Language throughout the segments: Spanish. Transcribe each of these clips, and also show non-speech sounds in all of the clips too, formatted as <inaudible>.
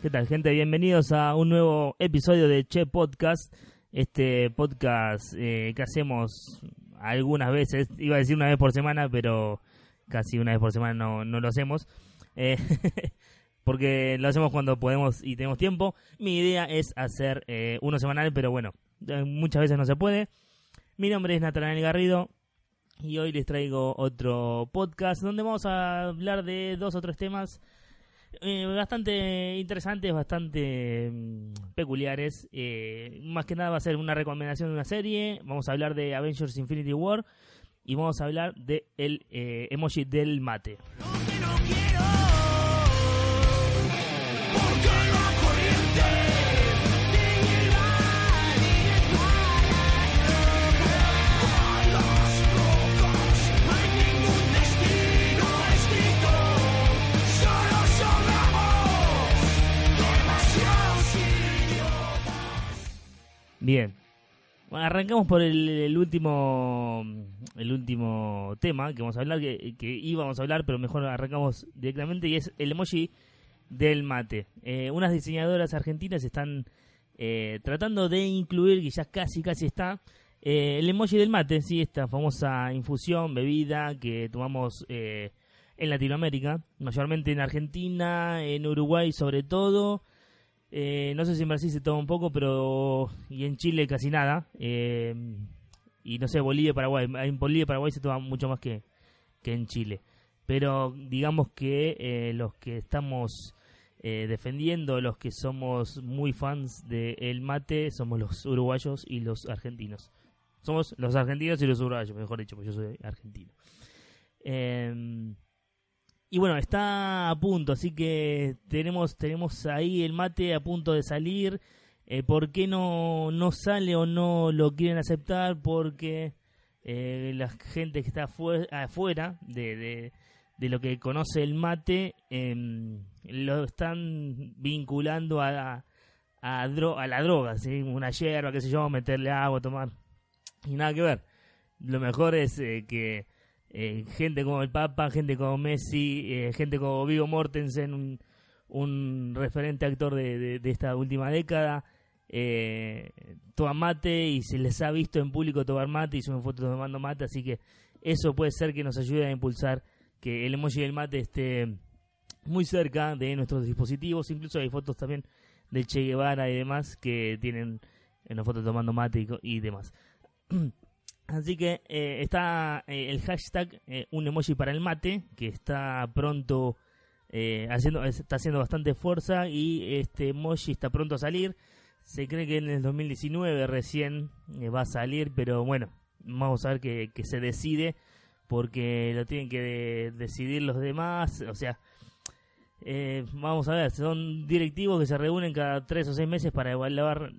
¿Qué tal, gente? Bienvenidos a un nuevo episodio de Che Podcast. Este podcast eh, que hacemos algunas veces, iba a decir una vez por semana, pero casi una vez por semana no, no lo hacemos. Eh, <laughs> porque lo hacemos cuando podemos y tenemos tiempo. Mi idea es hacer eh, uno semanal, pero bueno, muchas veces no se puede. Mi nombre es Natanael Garrido y hoy les traigo otro podcast donde vamos a hablar de dos o tres temas eh, bastante interesantes, bastante mm, peculiares. Eh, más que nada va a ser una recomendación de una serie. Vamos a hablar de Avengers Infinity War y vamos a hablar de eh, emoji del mate. Bien. Arrancamos por el, el último el último tema que vamos a hablar, que, que íbamos a hablar, pero mejor arrancamos directamente, y es el emoji del mate. Eh, unas diseñadoras argentinas están eh, tratando de incluir, que ya casi casi está, eh, el emoji del mate, sí, esta famosa infusión, bebida que tomamos eh, en Latinoamérica, mayormente en Argentina, en Uruguay sobre todo, eh, no sé si en Brasil se toma un poco, pero. Y en Chile casi nada. Eh, y no sé, Bolivia Paraguay. En Bolivia Paraguay se toma mucho más que, que en Chile. Pero digamos que eh, los que estamos defendiendo, los que somos muy fans del mate, somos los uruguayos y los argentinos. Somos los argentinos y los uruguayos, mejor dicho, porque yo soy argentino. Eh, y bueno, está a punto, así que tenemos, tenemos ahí el mate a punto de salir. Eh, ¿Por qué no, no sale o no lo quieren aceptar? Porque eh, la gente que está afue- afuera de, de, lo que conoce el mate em, lo están vinculando a, a, dro- a la droga, ¿sí? una hierba, qué sé yo, meterle agua, tomar. Y nada que ver. Lo mejor es eh, que eh, gente como el Papa, gente como Messi, eh, gente como Vigo Mortensen, un, referente actor de, de- esta última década, eh, toman mate y se les ha visto en público tomar mate y suben fotos tomando mate, así que eso puede ser que nos ayude a impulsar que el emoji del mate esté muy cerca de nuestros dispositivos, incluso hay fotos también de Che Guevara y demás que tienen una foto tomando mate y demás. <clears throat> Así que eh, está eh, el hashtag eh, un emoji para el mate, que está pronto eh, haciendo, está haciendo bastante fuerza y este emoji está pronto a salir. Se cree que en el 2019 recién eh, va a salir, pero bueno, vamos a ver que, que se decide porque lo tienen que de- decidir los demás. O sea, eh, vamos a ver, son directivos que se reúnen cada tres o seis meses para evaluar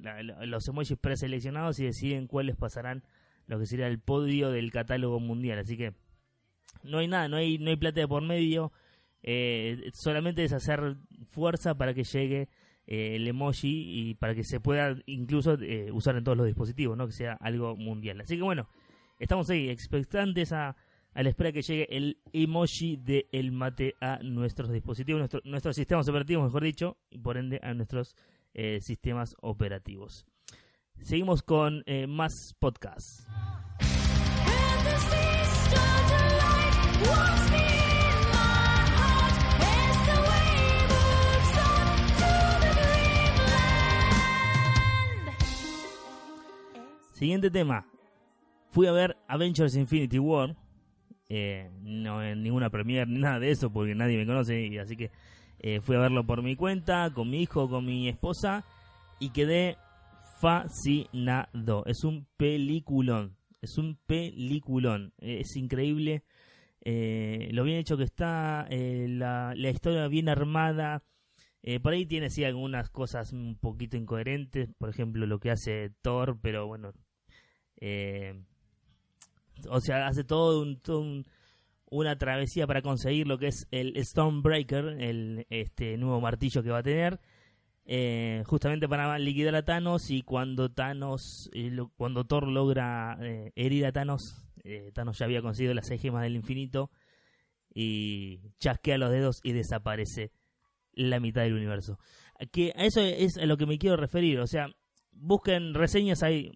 los emojis preseleccionados y deciden cuáles pasarán lo que sería el podio del catálogo mundial. Así que no hay nada, no hay, no hay plata de por medio. eh, solamente es hacer fuerza para que llegue eh, el emoji y para que se pueda incluso eh, usar en todos los dispositivos, ¿no? Que sea algo mundial. Así que bueno, estamos ahí expectantes a, a la espera que llegue el emoji de el mate a nuestros dispositivos, nuestro, nuestros sistemas operativos, mejor dicho, y por ende a nuestros eh, sistemas operativos. Seguimos con eh, más podcasts. Siguiente tema. Fui a ver Avengers Infinity War. Eh, no en ninguna premiere ni nada de eso porque nadie me conoce y así que eh, fui a verlo por mi cuenta, con mi hijo, con mi esposa y quedé fascinado. Es un peliculón, es un peliculón, es increíble eh, lo bien hecho que está, eh, la, historia bien armada. Eh, por ahí tiene sí algunas cosas un poquito incoherentes, por ejemplo lo que hace Thor, pero bueno, o sea, hace todo, un, todo un- una travesía para conseguir lo que es el Stormbreaker, el este nuevo martillo que va a tener, eh, justamente para liquidar a Thanos y cuando Thanos, eh, lo- cuando Thor logra eh, herir a Thanos, Thanos ya había conseguido las seis gemas del infinito y chasquea los dedos y desaparece la mitad del universo. Que a eso es a lo que me quiero referir, o sea, busquen reseñas hay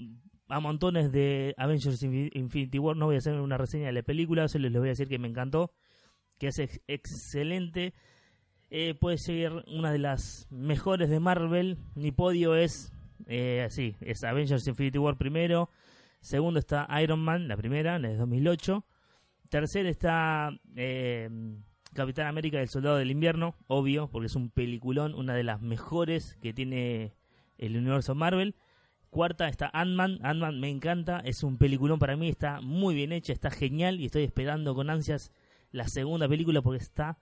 a montones de Avengers Infi- Infinity War. No voy a hacer una reseña de la película, solo les voy a decir que me encantó, que es ex- excelente. Eh, puede ser una de las mejores de Marvel. Mi podio es, eh, sí, es Avengers Infinity War primero. Segundo está Iron Man, la primera, la de 2008. Tercero está eh, Capitán América, el Soldado del Invierno, obvio, porque es un peliculón, una de las mejores que tiene el universo Marvel. Cuarta está Ant-Man. Ant-Man me encanta. Es un peliculón para mí. Está muy bien hecha. Está genial. Y estoy esperando con ansias la segunda película porque está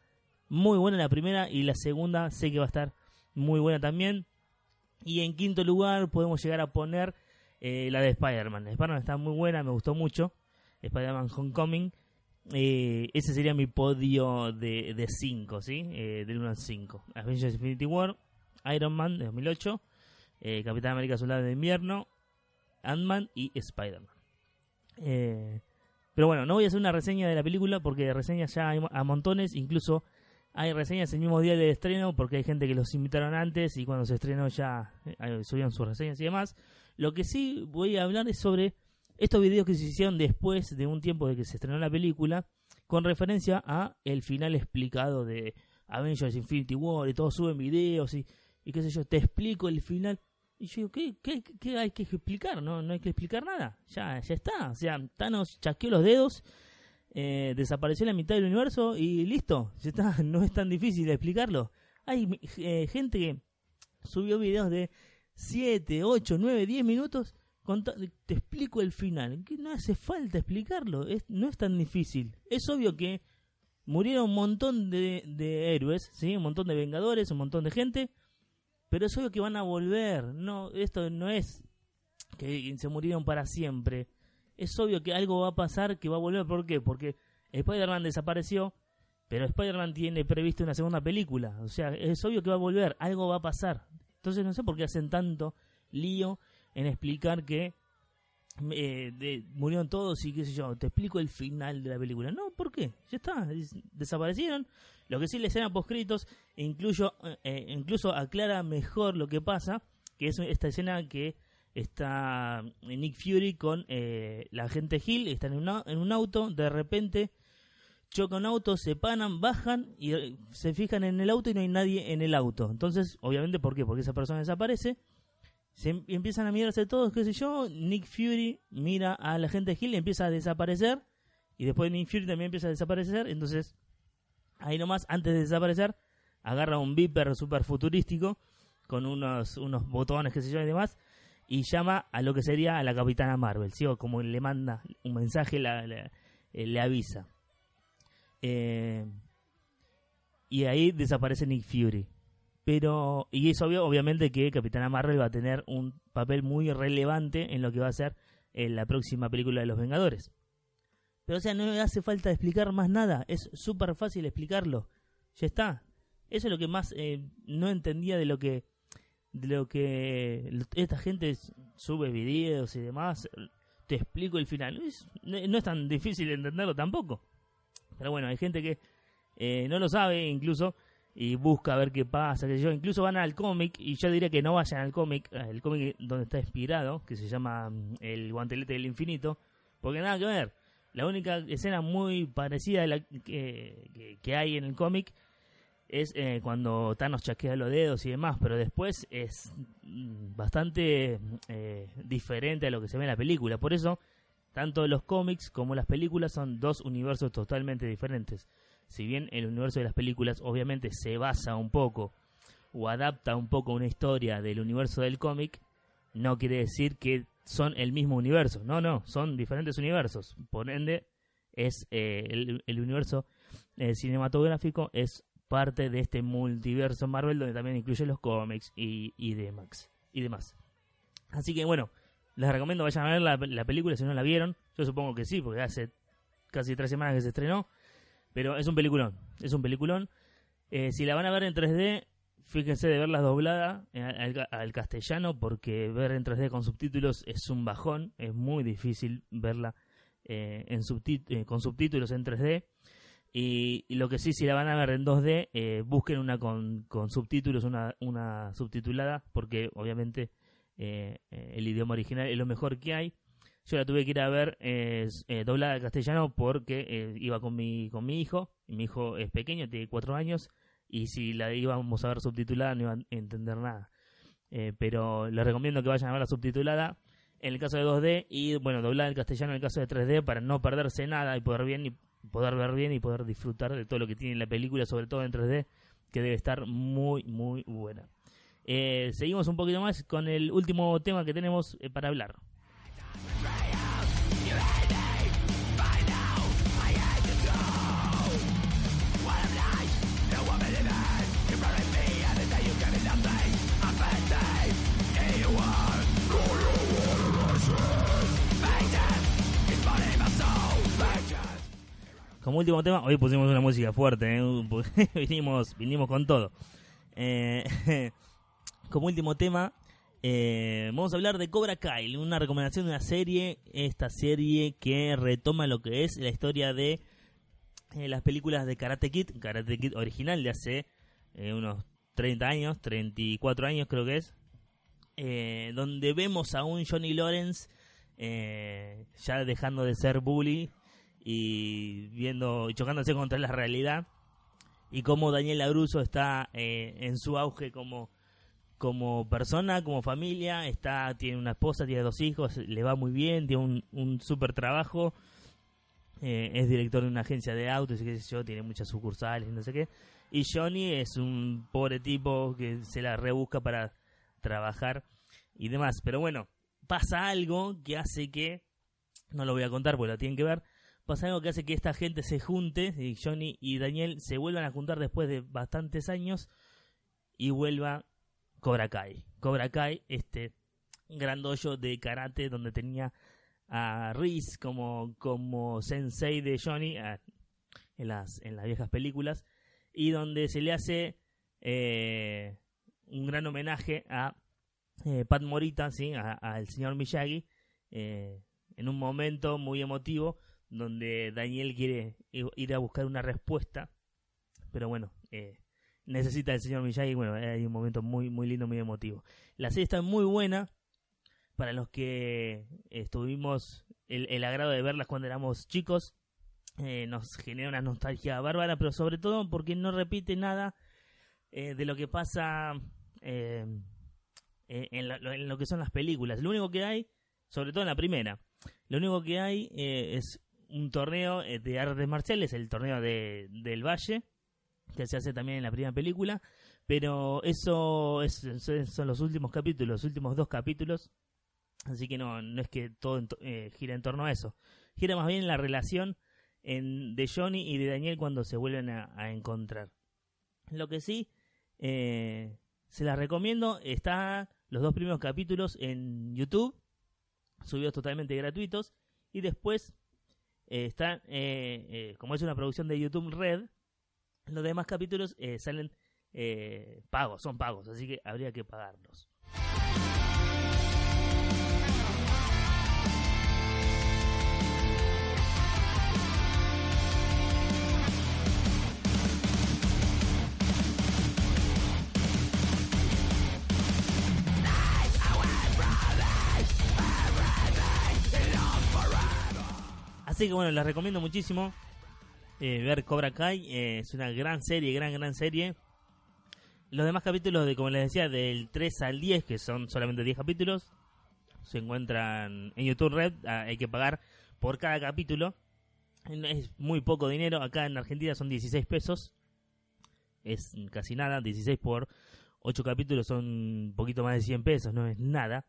muy buena la primera. Y la segunda sé que va a estar muy buena también. Y en quinto lugar podemos llegar a poner eh, la de Spider-Man. Spider-Man está muy buena. Me gustó mucho. Spider-Man Homecoming. Eh, ese sería mi podio de 5, ¿sí? Eh, del 1 al 5. Avengers Infinity War. Iron Man de 2008 eh, Capitán América Soldado de Invierno, Ant-Man y Spider-Man. Pero bueno, no voy a hacer una reseña de la película porque reseñas ya hay a montones, incluso hay reseñas el mismo día del estreno porque hay gente que los invitaron antes y cuando se estrenó ya eh, subieron sus reseñas y demás. Lo que sí voy a hablar es sobre estos videos que se hicieron después de un tiempo de que se estrenó la película con referencia a el final explicado de Avengers Infinity War y todos suben videos y, y qué sé yo, te explico el final. Y yo digo, ¿qué, qué, hay que explicar? No, no hay que explicar nada. Ya, ya está. O sea, Thanos chasqueó los dedos, eh, desapareció la mitad del universo y listo. Ya está. <laughs> No es tan difícil explicarlo. Hay eh, gente que subió videos de 7, 8, 9, 10 minutos. te explico el final. Que no hace falta explicarlo. No es tan difícil. Es obvio que murieron un montón de, de héroes, ¿sí? un montón de vengadores, un montón de gente pero es obvio que van a volver. No, esto no es que se murieron para siempre. Es obvio que algo va a pasar que va a volver. ¿Por qué? Porque Spider-Man desapareció, pero Spider-Man tiene previsto una segunda película. O sea, es obvio que va a volver. Algo va a pasar. Entonces no sé por qué hacen tanto lío en explicar que eh, de- murieron todos y qué sé yo. Te explico el final de la película. No, ¿por qué? Ya está. des- Desaparecieron. Lo que sí la escena postcritos e incluyo, eh, incluso aclara mejor lo que pasa, que es esta escena que está Nick Fury con eh, la gente Hill, están en, una- en un auto, de repente chocan un auto, se paran, bajan y eh, se fijan en el auto y no hay nadie en el auto. Entonces, obviamente, ¿por qué? Porque esa persona desaparece. Se em- empiezan a mirarse todos, qué sé yo. Nick Fury mira a la gente Hill y empieza a desaparecer. Y después Nick Fury también empieza a desaparecer. Entonces, ahí nomás, antes de desaparecer, agarra un viper super futurístico con unos, unos botones, qué sé yo, y demás, y llama a lo que sería a la Capitana Marvel, ¿sí? O como le manda un mensaje, eh, le avisa. Eh, y ahí desaparece Nick Fury. Pero, y es obvio, obviamente, que Capitana Marvel va a tener un papel muy relevante en lo que va a ser en la próxima película de los Vengadores. Pero, o sea, no hace falta explicar más nada. Es súper fácil explicarlo. Ya está. Eso es lo que más eh, no entendía de lo que de lo que esta gente sube videos y demás. te explico el final. Es- no es tan difícil de entenderlo tampoco. Pero bueno, hay gente que eh, no lo sabe incluso y busca ver qué pasa, qué sé yo. Incluso van al cómic y yo diría que no vayan al cómic, eh, el cómic donde está inspirado, que se llama mm, El guantelete del infinito, porque nada que ver. La única escena muy parecida a la que- que hay en el cómic es eh, cuando Thanos chasquea los dedos y demás, pero después es mm, bastante eh, diferente a lo que se ve en la película. Por eso, tanto los cómics como las películas son dos universos totalmente diferentes. Si bien el universo de las películas obviamente se basa un poco o adapta un poco una historia del universo del cómic, no quiere decir que son el mismo universo. No, no, son diferentes universos. Por ende, es eh, el, universo eh, cinematográfico es parte de este multiverso Marvel donde también incluye los cómics y, y demás. Y demás. Así que bueno, les recomiendo vayan a ver la, la película si no la vieron. Yo supongo que sí, porque hace casi tres semanas que se estrenó. Pero es un peliculón, es un peliculón. Eh, si la van a ver en 3D, fíjense de verla doblada eh, al, castellano, porque ver en 3D con subtítulos es un bajón, es muy difícil verla eh, en eh, con subtítulos en 3D. Y, lo que sí, si la van a ver en 2D, eh, busquen una con, con subtítulos, una, una subtitulada, porque obviamente eh, eh, el idioma original es lo mejor que hay. Yo la tuve que ir a ver eh, doblada al castellano porque eh, iba con mi, con mi hijo. y mi hijo es pequeño, tiene cuatro años. Y si la íbamos a ver subtitulada no iba a entender nada. Eh, pero les recomiendo que vayan a ver la subtitulada en el caso de 2D y bueno, doblada al castellano en el caso de 3D para no perderse nada y poder bien y poder ver bien y poder disfrutar de todo lo que tiene la película, sobre todo en 3D, que debe estar muy, muy buena. Eh, seguimos un poquito más con el último tema que tenemos eh, para hablar. Como último tema, hoy pusimos una música fuerte, ¿eh? porque <laughs> vinimos, vinimos con todo. Eh, <laughs> como último tema, eh, vamos a hablar de Cobra Kai, una recomendación de una serie, esta serie que retoma lo que es la historia de eh, las películas de Karate Kid, Karate Kid original de hace eh, unos 30 años, 34 años creo que es, donde vemos a un Johnny Lawrence ya dejando de ser bully y viendo y chocándose contra la realidad y cómo Daniel Labruso está eh, en su auge como como persona, como familia, está tiene una esposa, tiene dos hijos, le va muy bien, tiene un, un super trabajo, eh, es director de una agencia de autos qué tiene muchas sucursales no sé qué. Y Johnny es un pobre tipo que se la rebusca para trabajar y demás. Pero bueno, pasa algo que hace que, no lo voy a contar porque lo tienen que ver, pasa algo que hace que esta gente se junte, y Johnny y Daniel se vuelvan a juntar después de bastantes años y vuelva Cobra Kai. Cobra Kai, este grandollo de karate donde tenía a Reese como, como sensei de Johnny a- en, las, en las viejas películas y donde se le hace eh, un gran homenaje a eh, Pat Morita, ¿sí? a- al señor Miyagi, eh, en un momento muy emotivo donde Daniel quiere ir a buscar una respuesta, pero bueno, eh, necesita el señor Miyagi, bueno, hay un momento muy, muy lindo, muy emotivo. La serie está muy buena, para los que estuvimos el, el agrado de verlas cuando éramos chicos, eh, nos genera una nostalgia bárbara, pero sobre todo porque no repite nada eh, de lo que pasa eh, eh, en, en lo que son las películas. Lo único que hay, sobre todo en la primera, lo único que hay eh, es un torneo eh, de artes marciales, el torneo de, del Valle, que se hace también en la primera película, pero eso es, son los últimos capítulos, los últimos dos capítulos, así que no, no es que todo eh, gira en torno a eso, gira más bien en la relación en, de Johnny y de Daniel cuando se vuelven a, encontrar. Lo que sí, eh, se las recomiendo, está los dos primeros capítulos en YouTube, subidos totalmente gratuitos, y después eh, están, eh, eh, como es una producción de YouTube Red, los demás capítulos eh, salen eh, pagos, son pagos, así que habría que pagarlos. Así que bueno, les recomiendo muchísimo eh, ver Cobra Kai. eh, es una gran serie, gran, gran serie. Los demás capítulos, de como les decía, del 3 al 10, que son solamente 10 capítulos, se encuentran en YouTube Red. ah, hay que pagar por cada capítulo. Es muy poco dinero. Acá en Argentina son 16 pesos. Es casi nada. 16 por 8 capítulos son un poquito más de 100 pesos. No es nada.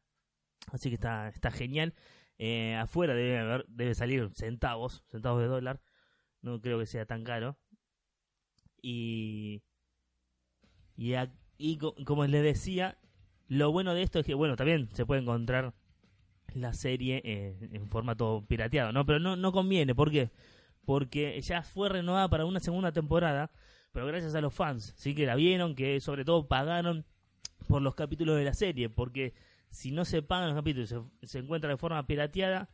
Así que está, está genial. Eh, afuera debe, haber, debe salir centavos, centavos de dólar. No creo que sea tan caro. Y, y, a- y co- como les decía, lo bueno de esto es que, bueno, también se puede encontrar la serie eh, en formato pirateado, ¿no? Pero no, no conviene, ¿por qué? Porque ya fue renovada para una segunda temporada, pero gracias a los fans, sí que la vieron, que sobre todo pagaron por los capítulos de la serie, porque si no se pagan los capítulos, se, se encuentra de forma pirateada,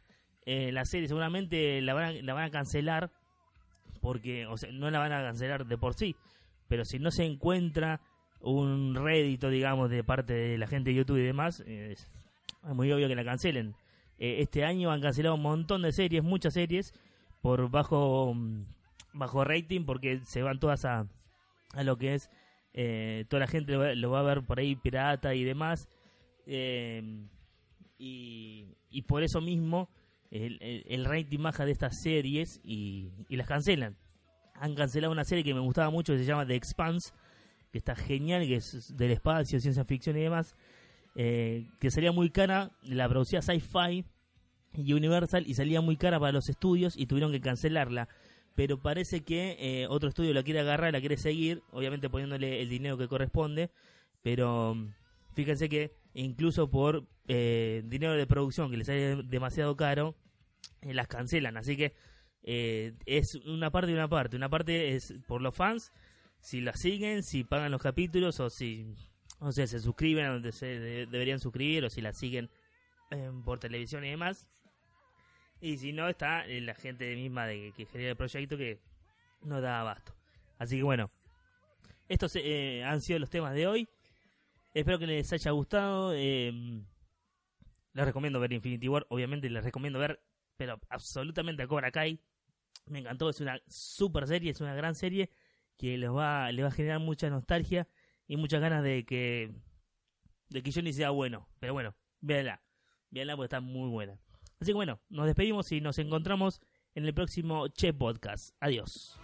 eh, la serie seguramente la van, a, la van a cancelar, porque, o sea, no la van a cancelar de por sí, pero si no se encuentra un rédito, digamos, de parte de la gente de YouTube y demás, es muy obvio que la cancelen. Eh, este año han cancelado un montón de series, muchas series, por bajo bajo rating, porque se van todas a, a lo que es, eh, toda la gente lo lo va a ver por ahí pirata y demás. Eh, y, y por eso mismo el, el- el rating baja de estas series y, y las cancelan. Han cancelado una serie que me gustaba mucho que se llama The Expanse, que está genial, que es del espacio, ciencia ficción y demás, eh, que salía muy cara, la producía Sci-Fi y Universal y salía muy cara para los estudios y tuvieron que cancelarla. Pero parece que eh, otro estudio la quiere agarrar, la quiere seguir, obviamente poniéndole el dinero que corresponde, pero mm, fíjense que incluso por eh, dinero de producción que les sale demasiado caro, eh, las cancelan. Así que eh, es una parte y una parte. Una parte es por los fans, si la siguen, si pagan los capítulos o si, o sea, se suscriben a donde se de- deberían suscribir o si la siguen eh, por televisión y demás. Y si no, está eh, la gente misma de, que genera el proyecto que no da abasto. Así que bueno, estos han sido los temas de hoy. Espero que les haya gustado. eh, les recomiendo ver Infinity War. Obviamente les recomiendo ver, pero absolutamente a Cobra Kai. Me encantó, es una super serie, es una gran serie que les va, les va a generar mucha nostalgia y muchas ganas de que de que Johnny sea bueno. Pero bueno, véanla. Véanla porque está muy buena. Así que bueno, nos despedimos y nos encontramos en el próximo Che Podcast. Adiós.